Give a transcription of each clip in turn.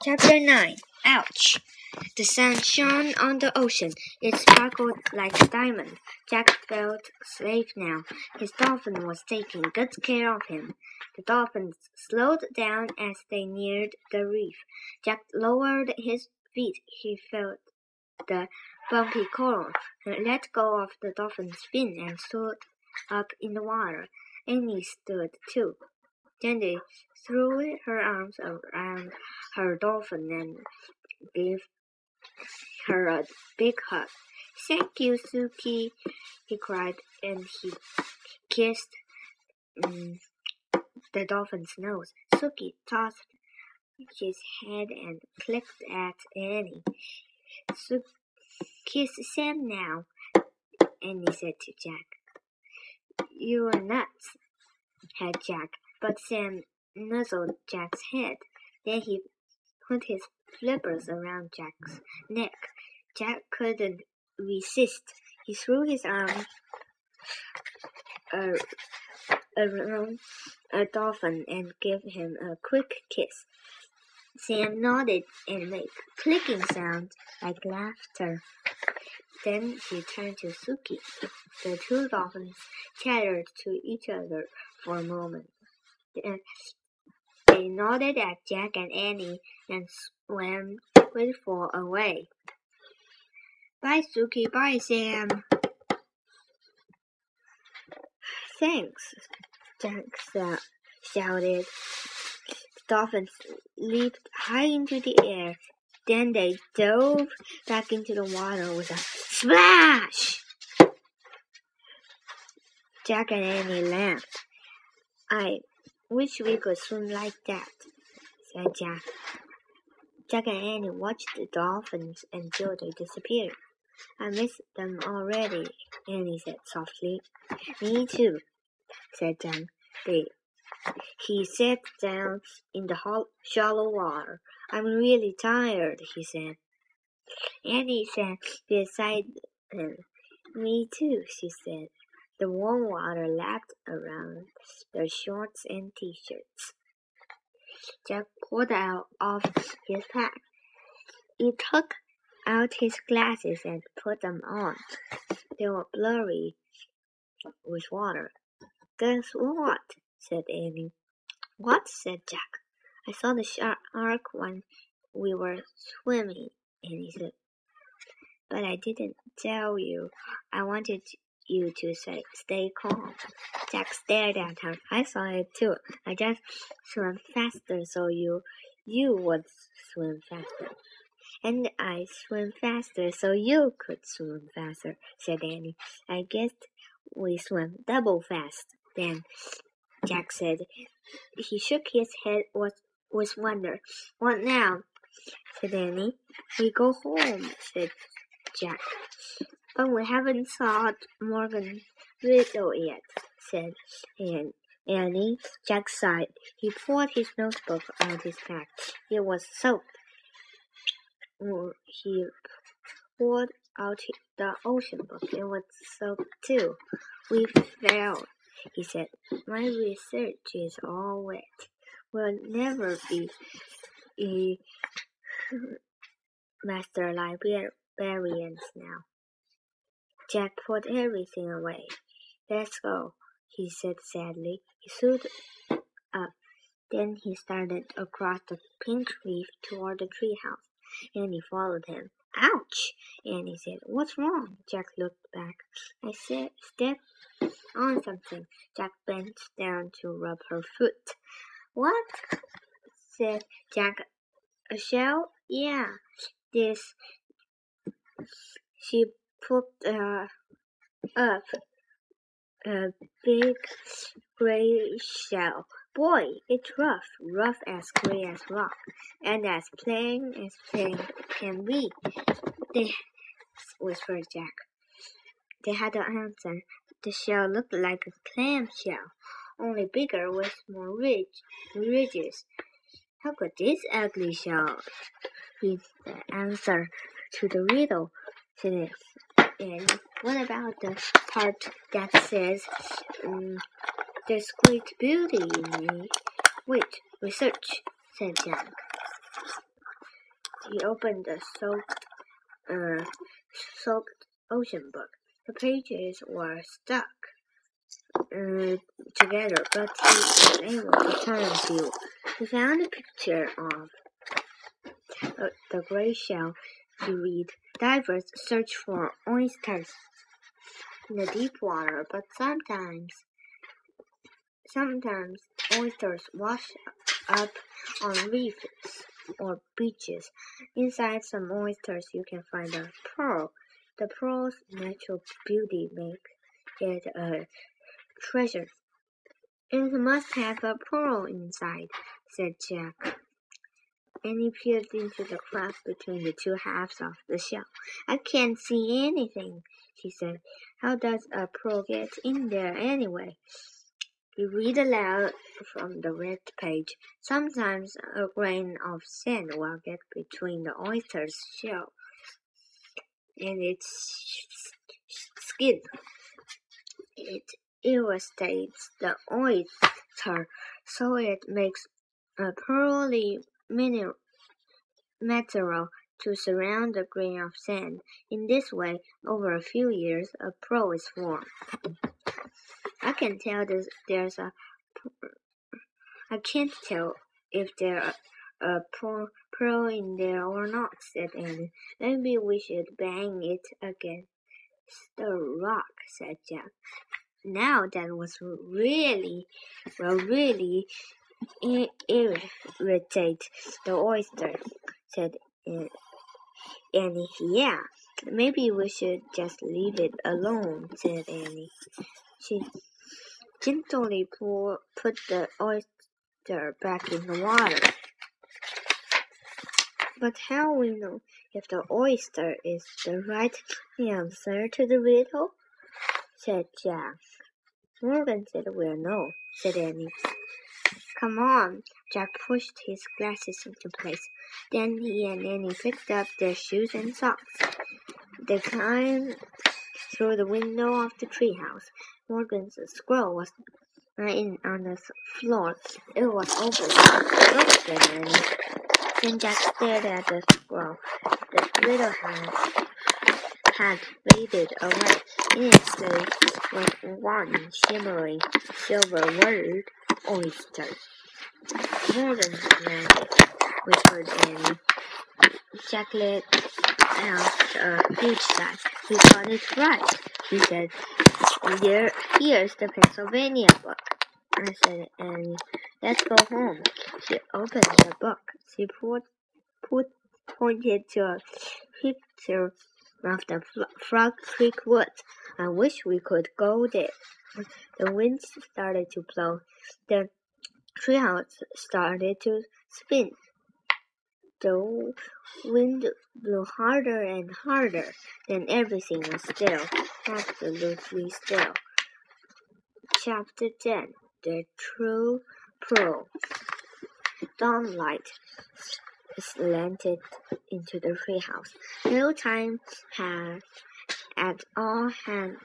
Chapter 9 Ouch! The sun shone on the ocean. It sparkled like a diamond. Jack felt safe now. His dolphin was taking good care of him. The dolphins slowed down as they neared the reef. Jack lowered his feet. He felt the bumpy coral, let go of the dolphin's fin, and stood up in the water. Annie stood too. They threw her arms around her dolphin and gave her a big hug. Thank you, Suki, he cried, and he kissed um, the dolphin's nose. Suki tossed his head and clicked at Annie. Kiss Sam now, Annie said to Jack. You are nuts, had Jack, but Sam nuzzled Jack's head. Then he put his flippers around Jack's neck. Jack couldn't resist. He threw his arm around a dolphin and gave him a quick kiss. Sam nodded and made clicking sounds like laughter. Then he turned to Suki. The two dolphins chattered to each other for a moment. Then they nodded at Jack and Annie and swam grateful away. Bye, Suki. Bye, Sam. Thanks, Jack shouted. The dolphins leaped high into the air. Then they dove back into the water with a splash. Jack and Annie laughed. I wish we could swim like that, said Jack. Jack and Annie watched the dolphins until they disappeared. I miss them already, Annie said softly. Me too, said Jack. They, he sat down in the shallow water. I'm really tired, he said. Annie sat beside him. Me too, she said. The warm water lapped around their shorts and t-shirts. Jack pulled out of his pack. He took out his glasses and put them on. They were blurry with water. Guess what? said Annie. What? said Jack. I saw the shark when we were swimming, Annie said. But I didn't tell you. I wanted you to say, stay calm. Jack stared at her. I saw it too. I just swam faster so you, you would swim faster. And I swim faster so you could swim faster, said Annie. I guess we swim double fast then, Jack said. He shook his head with, with wonder. What now? said Annie. We go home, said Jack. But we haven't solved Morgan's riddle yet, said Annie. Jack sighed. He pulled his notebook out his pack. It was soaked. He pulled out the ocean book. It was soaked too. We failed, he said. My research is all wet. We'll never be a master librarians now. Jack put everything away. Let's go, he said sadly. He stood up. Then he started across the pink reef toward the treehouse. Annie followed him. Ouch! Annie said. What's wrong? Jack looked back. I said, stepped on something. Jack bent down to rub her foot. What? said Jack. A shell? Yeah. This. She popped uh, up a big gray shell. Boy, it's rough, rough as gray as rock, and as plain as plain can be. They whispered Jack. They had to answer. The shell looked like a clam shell, only bigger with more ridge, ridges. How could this ugly shell be the answer to the riddle? said and what about the part that says, um, There's great beauty in me? Wait, research, said Jack. He opened the soaked, uh, soaked ocean book. The pages were stuck uh, together, but he was able to turn a few. He found a picture of uh, the gray shell. He read, Divers search for oysters in the deep water, but sometimes sometimes oysters wash up on reefs or beaches. Inside some oysters you can find a pearl. The pearl's natural beauty makes it a treasure. It must have a pearl inside, said Jack. And he peered into the crack between the two halves of the shell. I can't see anything, she said. How does a pearl get in there anyway? You read aloud from the red page. Sometimes a grain of sand will get between the oyster's shell and its skin. It irritates the oyster, so it makes a pearly material to surround the grain of sand. In this way, over a few years, a pearl is formed. I can tell there's, there's a. I can't tell if there's a pearl in there or not, said Annie. Maybe we should bang it against the rock, said Jack. Now that was really, well, really irritate the oyster, said uh, Annie. Yeah, maybe we should just leave it alone, said Annie. She gently pour, put the oyster back in the water. But how we know if the oyster is the right answer to the riddle? said Jack. Morgan said we'll know, said Annie. Come on. Jack pushed his glasses into place. Then he and Annie picked up their shoes and socks. They climbed through the window of the treehouse. Morgan's squirrel was lying on the floor. It was open. Then Jack stared at the squirrel. The little hand had faded away. In its was one shimmering silver word, oyster. Morgan's magic, whispered. Jack let out a huge sigh. He got it right, he said. Here, here's the Pennsylvania book. I said, and let's go home. She opened the book. She put, put, pointed to a picture of the Frog Creek woods. I wish we could go there. The wind started to blow. The treehouse started to spin. The wind blew harder and harder. Then everything was still, absolutely still. Chapter 10 The True Pearl Dawnlight slanted into the treehouse. No time had at all had,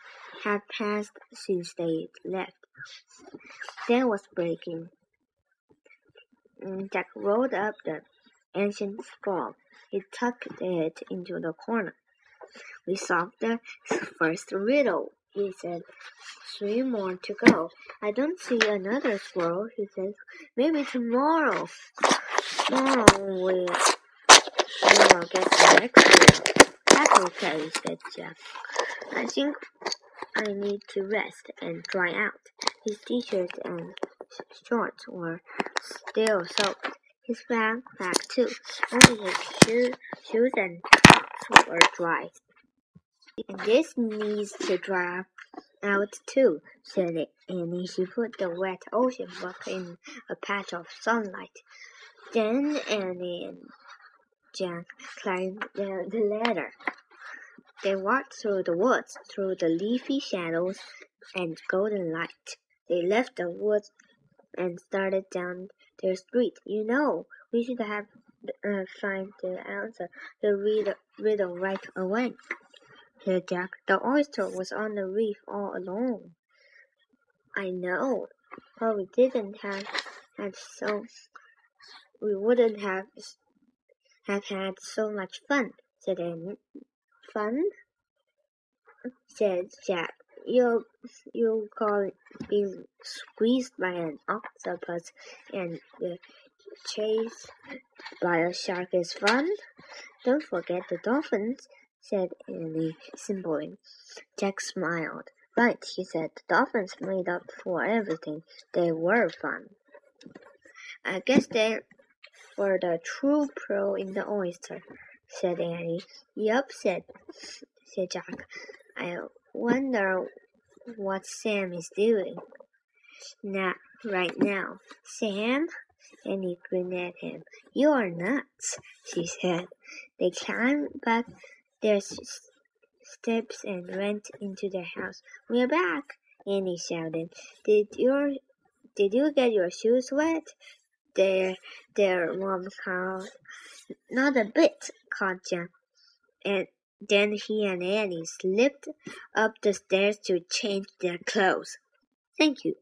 had passed since they left. Day was breaking. Jack rolled up the ancient scroll. He tucked it into the corner. We solved the first riddle, he said. Three more to go. I don't see another squirrel, he said. Maybe tomorrow. We, we will get the next one. That's okay, said Jack. I think I need to rest and dry out. His t-shirt and shorts were still soaked. His backpack too. Only his shoe, shoes and socks were dry. And this needs to dry out too, said Annie. She put the wet ocean book in a patch of sunlight. Then Annie and Jack climbed the, the ladder. They walked through the woods, through the leafy shadows and golden light. They left the woods and started down their street. You know, we should have uh, find the answer the read riddle right away. Said Jack. The oyster was on the reef all along. I know, but we didn't have had so we wouldn't have have had so much fun, said Annie. Fun? said Jack. You you call being squeezed by an octopus and chased by a shark is fun? Don't forget the dolphins, said Annie simply. Jack smiled. Right, he said. The dolphins made up for everything. They were fun. I guess they were the true pro in the oyster, said Annie. Yup, said, said Jack. I wonder what Sam is doing. Not right now. Sam? Annie grinned at him. You are nuts, she said. They climbed back their steps and went into the house. We're back, Annie shouted. Did your did you get your shoes wet? Their their mom called. Not a bit, called. And then he and Annie slipped up the stairs to change their clothes. Thank you.